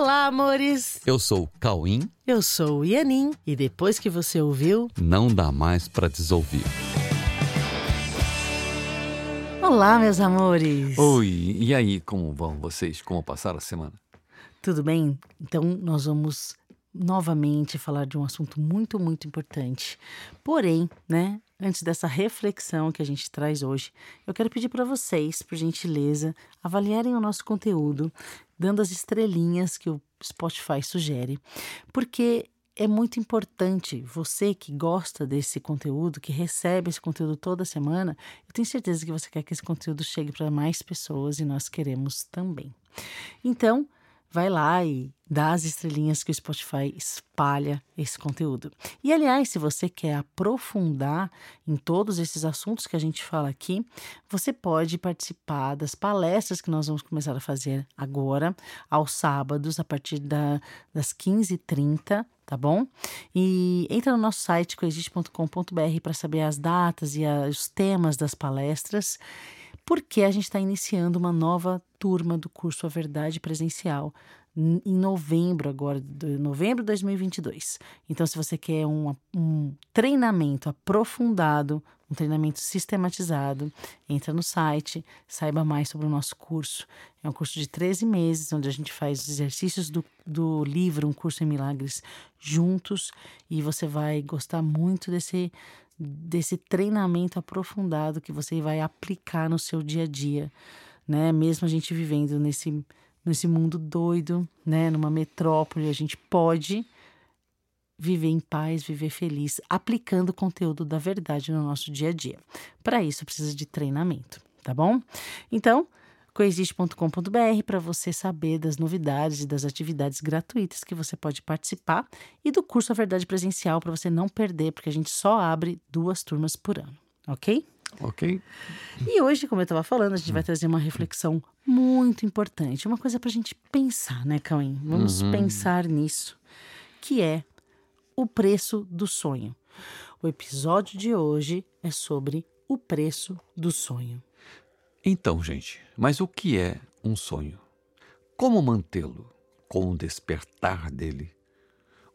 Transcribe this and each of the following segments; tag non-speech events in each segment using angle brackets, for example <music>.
Olá, amores! Eu sou o Cauim. Eu sou o Ianin. E depois que você ouviu, Não dá mais pra desouvir. Olá, meus amores! Oi, e aí, como vão vocês? Como passaram a semana? Tudo bem? Então, nós vamos novamente falar de um assunto muito, muito importante. Porém, né, antes dessa reflexão que a gente traz hoje, eu quero pedir para vocês, por gentileza, avaliarem o nosso conteúdo, dando as estrelinhas que o Spotify sugere, porque é muito importante você que gosta desse conteúdo, que recebe esse conteúdo toda semana, eu tenho certeza que você quer que esse conteúdo chegue para mais pessoas e nós queremos também. Então, vai lá e dá as estrelinhas que o Spotify espalha esse conteúdo. E aliás, se você quer aprofundar em todos esses assuntos que a gente fala aqui, você pode participar das palestras que nós vamos começar a fazer agora, aos sábados, a partir da, das 15h30, tá bom? E entra no nosso site coexiste.com.br para saber as datas e a, os temas das palestras porque a gente está iniciando uma nova turma do curso A Verdade Presencial em novembro agora, de novembro de 2022. Então, se você quer um, um treinamento aprofundado, um treinamento sistematizado, entra no site, saiba mais sobre o nosso curso. É um curso de 13 meses, onde a gente faz os exercícios do, do livro Um Curso em Milagres juntos e você vai gostar muito desse, desse treinamento aprofundado que você vai aplicar no seu dia a dia, né? Mesmo a gente vivendo nesse nesse mundo doido, né, numa metrópole, a gente pode viver em paz, viver feliz, aplicando o conteúdo da verdade no nosso dia a dia. Para isso precisa de treinamento, tá bom? Então, coexiste.com.br para você saber das novidades e das atividades gratuitas que você pode participar e do curso A Verdade Presencial para você não perder, porque a gente só abre duas turmas por ano, ok? Ok. E hoje, como eu estava falando, a gente vai trazer uma reflexão muito importante, uma coisa para a gente pensar, né, Cauim? Vamos Uhum. pensar nisso, que é o preço do sonho. O episódio de hoje é sobre o preço do sonho. Então, gente, mas o que é um sonho? Como mantê-lo? Como despertar dele?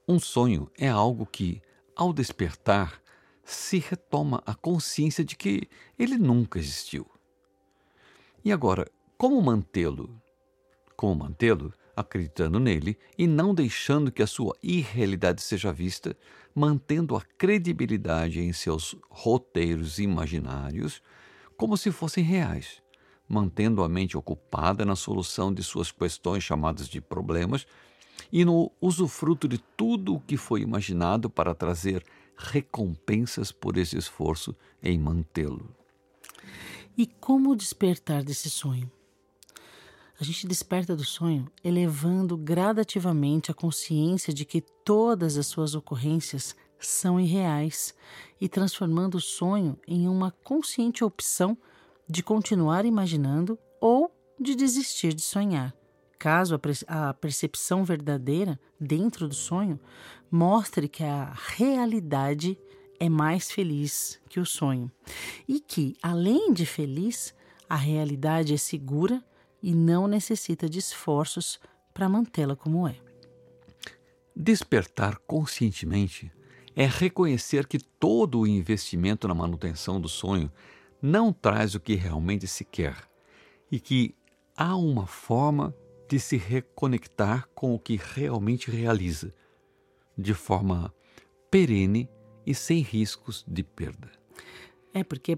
Um sonho é algo que, ao despertar, se retoma a consciência de que ele nunca existiu. E agora, como mantê-lo? Como mantê-lo? Acreditando nele e não deixando que a sua irrealidade seja vista, mantendo a credibilidade em seus roteiros imaginários como se fossem reais, mantendo a mente ocupada na solução de suas questões chamadas de problemas e no usufruto de tudo o que foi imaginado para trazer recompensas por esse esforço em mantê-lo. E como despertar desse sonho? A gente desperta do sonho elevando gradativamente a consciência de que todas as suas ocorrências são irreais e transformando o sonho em uma consciente opção de continuar imaginando ou de desistir de sonhar. Caso a, percepção verdadeira dentro do sonho mostre que a realidade é mais feliz que o sonho e que, além de feliz, a realidade é segura e não necessita de esforços para mantê-la como é. Despertar conscientemente é reconhecer que todo o investimento na manutenção do sonho não traz o que realmente se quer e que há uma forma de se reconectar com o que realmente realiza, de forma perene e sem riscos de perda. É porque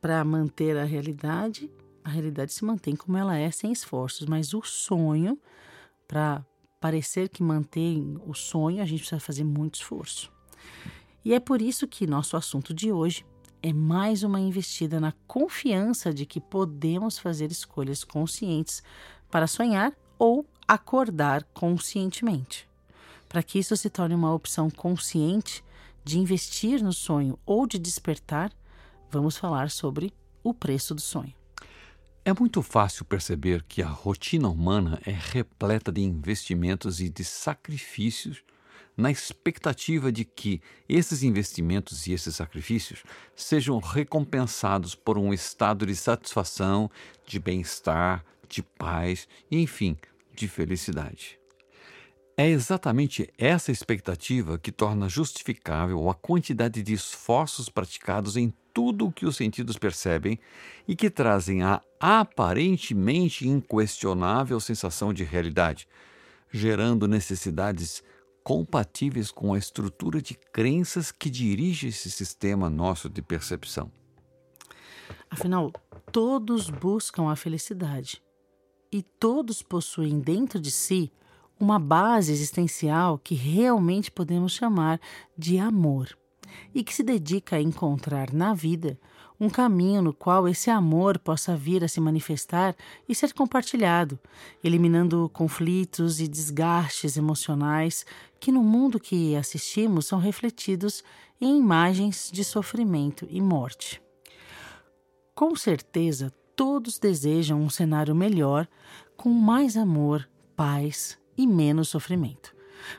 para manter a realidade, a realidade se mantém como ela é, sem esforços, mas o sonho, para parecer que mantém o sonho, a gente precisa fazer muito esforço. E é por isso que nosso assunto de hoje é mais uma investida na confiança de que podemos fazer escolhas conscientes para sonhar ou acordar conscientemente. Para que isso se torne uma opção consciente de investir no sonho ou de despertar, vamos falar sobre o preço do sonho. É muito fácil perceber que a rotina humana é repleta de investimentos e de sacrifícios na expectativa de que esses investimentos e esses sacrifícios sejam recompensados por um estado de satisfação, de bem-estar, de paz e, enfim, de felicidade. É exatamente essa expectativa que torna justificável a quantidade de esforços praticados em tudo o que os sentidos percebem e que trazem a aparentemente inquestionável sensação de realidade, gerando necessidades compatíveis com a estrutura de crenças que dirige esse sistema nosso de percepção. Afinal, todos buscam a felicidade e todos possuem dentro de si uma base existencial que realmente podemos chamar de amor e que se dedica a encontrar na vida um caminho no qual esse amor possa vir a se manifestar e ser compartilhado, eliminando conflitos e desgastes emocionais que no mundo que assistimos são refletidos em imagens de sofrimento e morte. Com certeza, todos desejam um cenário melhor, com mais amor, paz e menos sofrimento.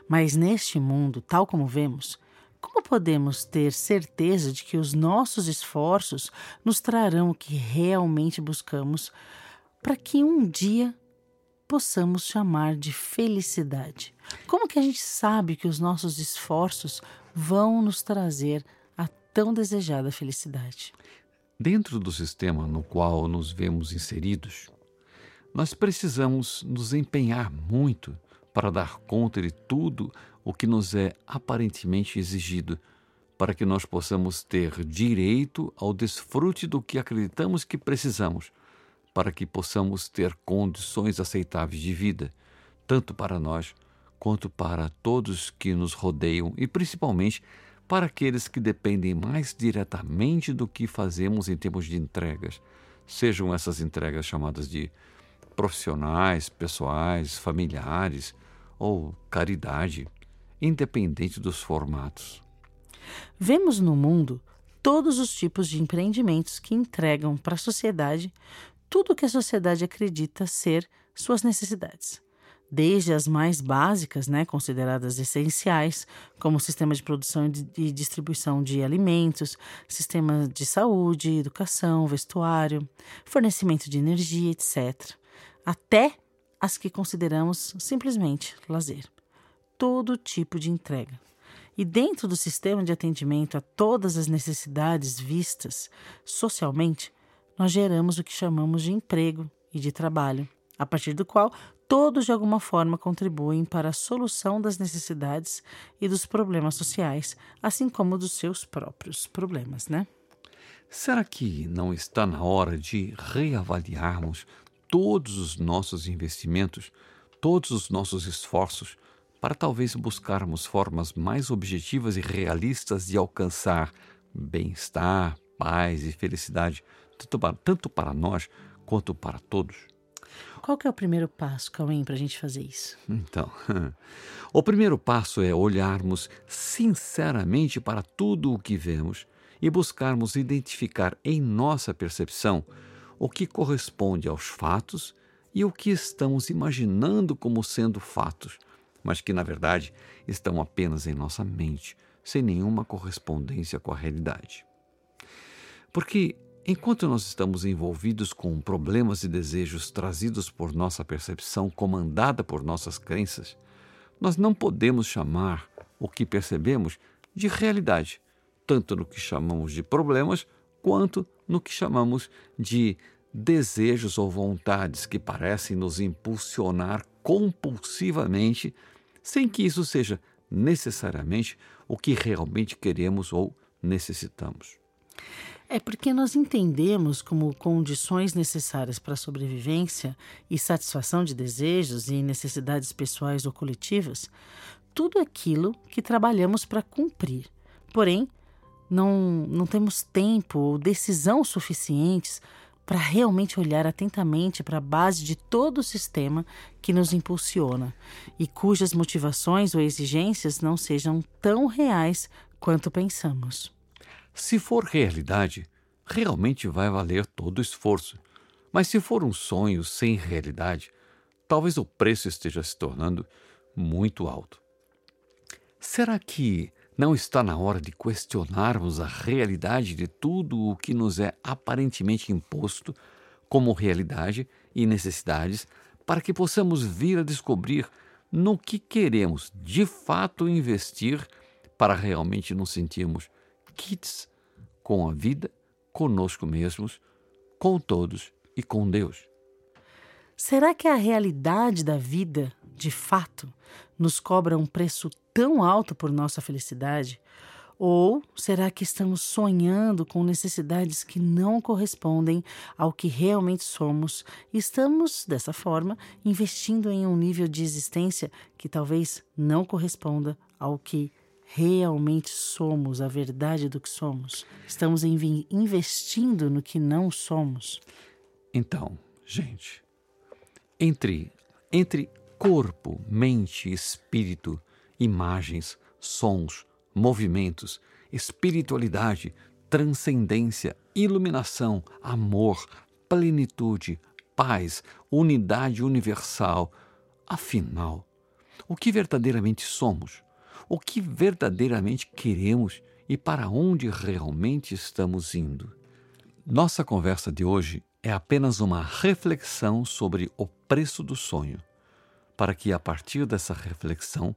Mas neste mundo, tal como vemos, como podemos ter certeza de que os nossos esforços nos trarão o que realmente buscamos para que um dia possamos chamar de felicidade? Como que a gente sabe que os nossos esforços vão nos trazer a tão desejada felicidade? Dentro do sistema no qual nos vemos inseridos, nós precisamos nos empenhar muito para dar conta de tudo o que nos é aparentemente exigido, para que nós possamos ter direito ao desfrute do que acreditamos que precisamos, para que possamos ter condições aceitáveis de vida, tanto para nós quanto para todos que nos rodeiam e principalmente para aqueles que dependem mais diretamente do que fazemos em termos de entregas, sejam essas entregas chamadas de profissionais, pessoais, familiares ou caridade independente dos formatos. Vemos no mundo todos os tipos de empreendimentos que entregam para a sociedade tudo o que a sociedade acredita ser suas necessidades. Desde as mais básicas, né, consideradas essenciais, como o sistema de produção e distribuição de alimentos, sistema de saúde, educação, vestuário, fornecimento de energia, etc., até as que consideramos simplesmente lazer todo tipo de entrega. E dentro do sistema de atendimento a todas as necessidades vistas socialmente, nós geramos o que chamamos de emprego e de trabalho, a partir do qual todos de alguma forma contribuem para a solução das necessidades e dos problemas sociais, assim como dos seus próprios problemas, né? Será que não está na hora de reavaliarmos todos os nossos investimentos, todos os nossos esforços para talvez buscarmos formas mais objetivas e realistas de alcançar bem-estar, paz e felicidade, tanto para, tanto para nós quanto para todos. Qual que é o primeiro passo, Cauém, para a gente fazer isso? Então, <laughs> o primeiro passo é olharmos sinceramente para tudo o que vemos e buscarmos identificar em nossa percepção o que corresponde aos fatos e o que estamos imaginando como sendo fatos mas que na verdade estão apenas em nossa mente, sem nenhuma correspondência com a realidade. Porque enquanto nós estamos envolvidos com problemas e desejos trazidos por nossa percepção, comandada por nossas crenças, nós não podemos chamar o que percebemos de realidade, tanto no que chamamos de problemas quanto no que chamamos de desejos ou vontades que parecem nos impulsionar compulsivamente sem que isso seja necessariamente o que realmente queremos ou necessitamos. É porque nós entendemos como condições necessárias para a sobrevivência e satisfação de desejos e necessidades pessoais ou coletivas tudo aquilo que trabalhamos para cumprir. Porém, não, não temos tempo ou decisão suficientes para realmente olhar atentamente para a base de todo o sistema que nos impulsiona e cujas motivações ou exigências não sejam tão reais quanto pensamos. Se for realidade, realmente vai valer todo o esforço. Mas se for um sonho sem realidade, talvez o preço esteja se tornando muito alto. Será que não está na hora de questionarmos a realidade de tudo o que nos é aparentemente imposto como realidade e necessidades para que possamos vir a descobrir no que queremos de fato investir para realmente nos sentirmos kits com a vida, conosco mesmos, com todos e com Deus. Será que a realidade da vida, de fato, nos cobra um preço tão alto por nossa felicidade? Ou será que estamos sonhando com necessidades que não correspondem ao que realmente somos e estamos, dessa forma, investindo em um nível de existência que talvez não corresponda ao que realmente somos, a verdade do que somos? Estamos investindo no que não somos? Então, gente, entre, entre corpo, mente, espírito, imagens, sons, movimentos, espiritualidade, transcendência, iluminação, amor, plenitude, paz, unidade universal. Afinal, o que verdadeiramente somos? O que verdadeiramente queremos e para onde realmente estamos indo? Nossa conversa de hoje é apenas uma reflexão sobre o preço do sonho, para que a partir dessa reflexão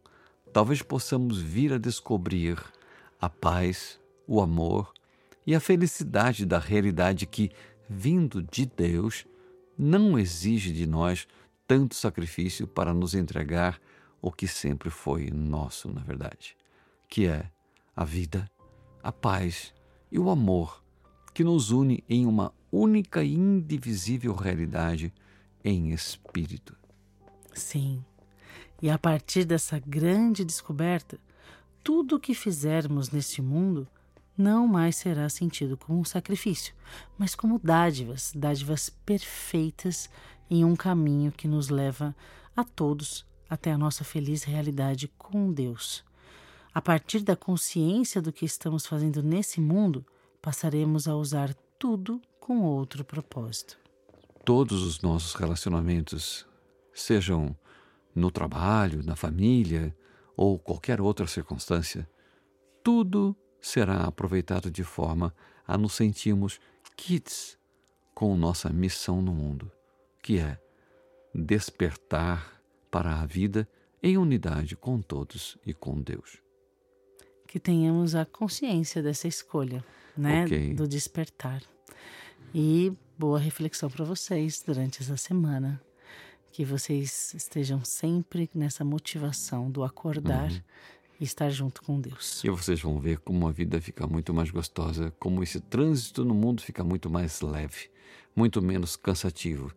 talvez possamos vir a descobrir a paz, o amor e a felicidade da realidade que, vindo de Deus, não exige de nós tanto sacrifício para nos entregar o que sempre foi nosso, na verdade, que é a vida, a paz e o amor que nos une em uma única e indivisível realidade em espírito. Sim. E a partir dessa grande descoberta, tudo o que fizermos neste mundo não mais será sentido como um sacrifício, mas como dádivas, dádivas perfeitas em um caminho que nos leva a todos até a nossa feliz realidade com Deus. A partir da consciência do que estamos fazendo nesse mundo, passaremos a usar tudo com outro propósito. Todos os nossos relacionamentos, sejam no trabalho, na família ou qualquer outra circunstância, tudo será aproveitado de forma a nos sentirmos kits com nossa missão no mundo, que é despertar para a vida em unidade com todos e com Deus. Que tenhamos a consciência dessa escolha, né, okay. do despertar. E boa reflexão para vocês durante essa semana que vocês estejam sempre nessa motivação do acordar uhum. e estar junto com Deus. E vocês vão ver como a vida fica muito mais gostosa, como esse trânsito no mundo fica muito mais leve, muito menos cansativo,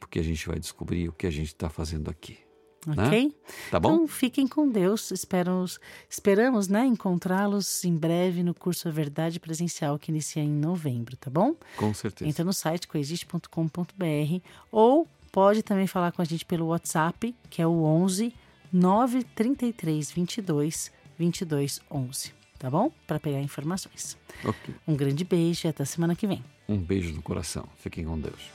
porque a gente vai descobrir o que a gente está fazendo aqui. Né? Ok? Né? Tá bom? Então fiquem com Deus. Esperamos, esperamos né, encontrá-los em breve no curso A Verdade Presencial que inicia em novembro, tá bom? Com certeza. Entra no site coexiste.com.br ou Pode também falar com a gente pelo WhatsApp, que é o 11 933 22 22 11, tá bom? Para pegar informações. Okay. Um grande beijo e até semana que vem. Um beijo no coração. Fiquem com Deus.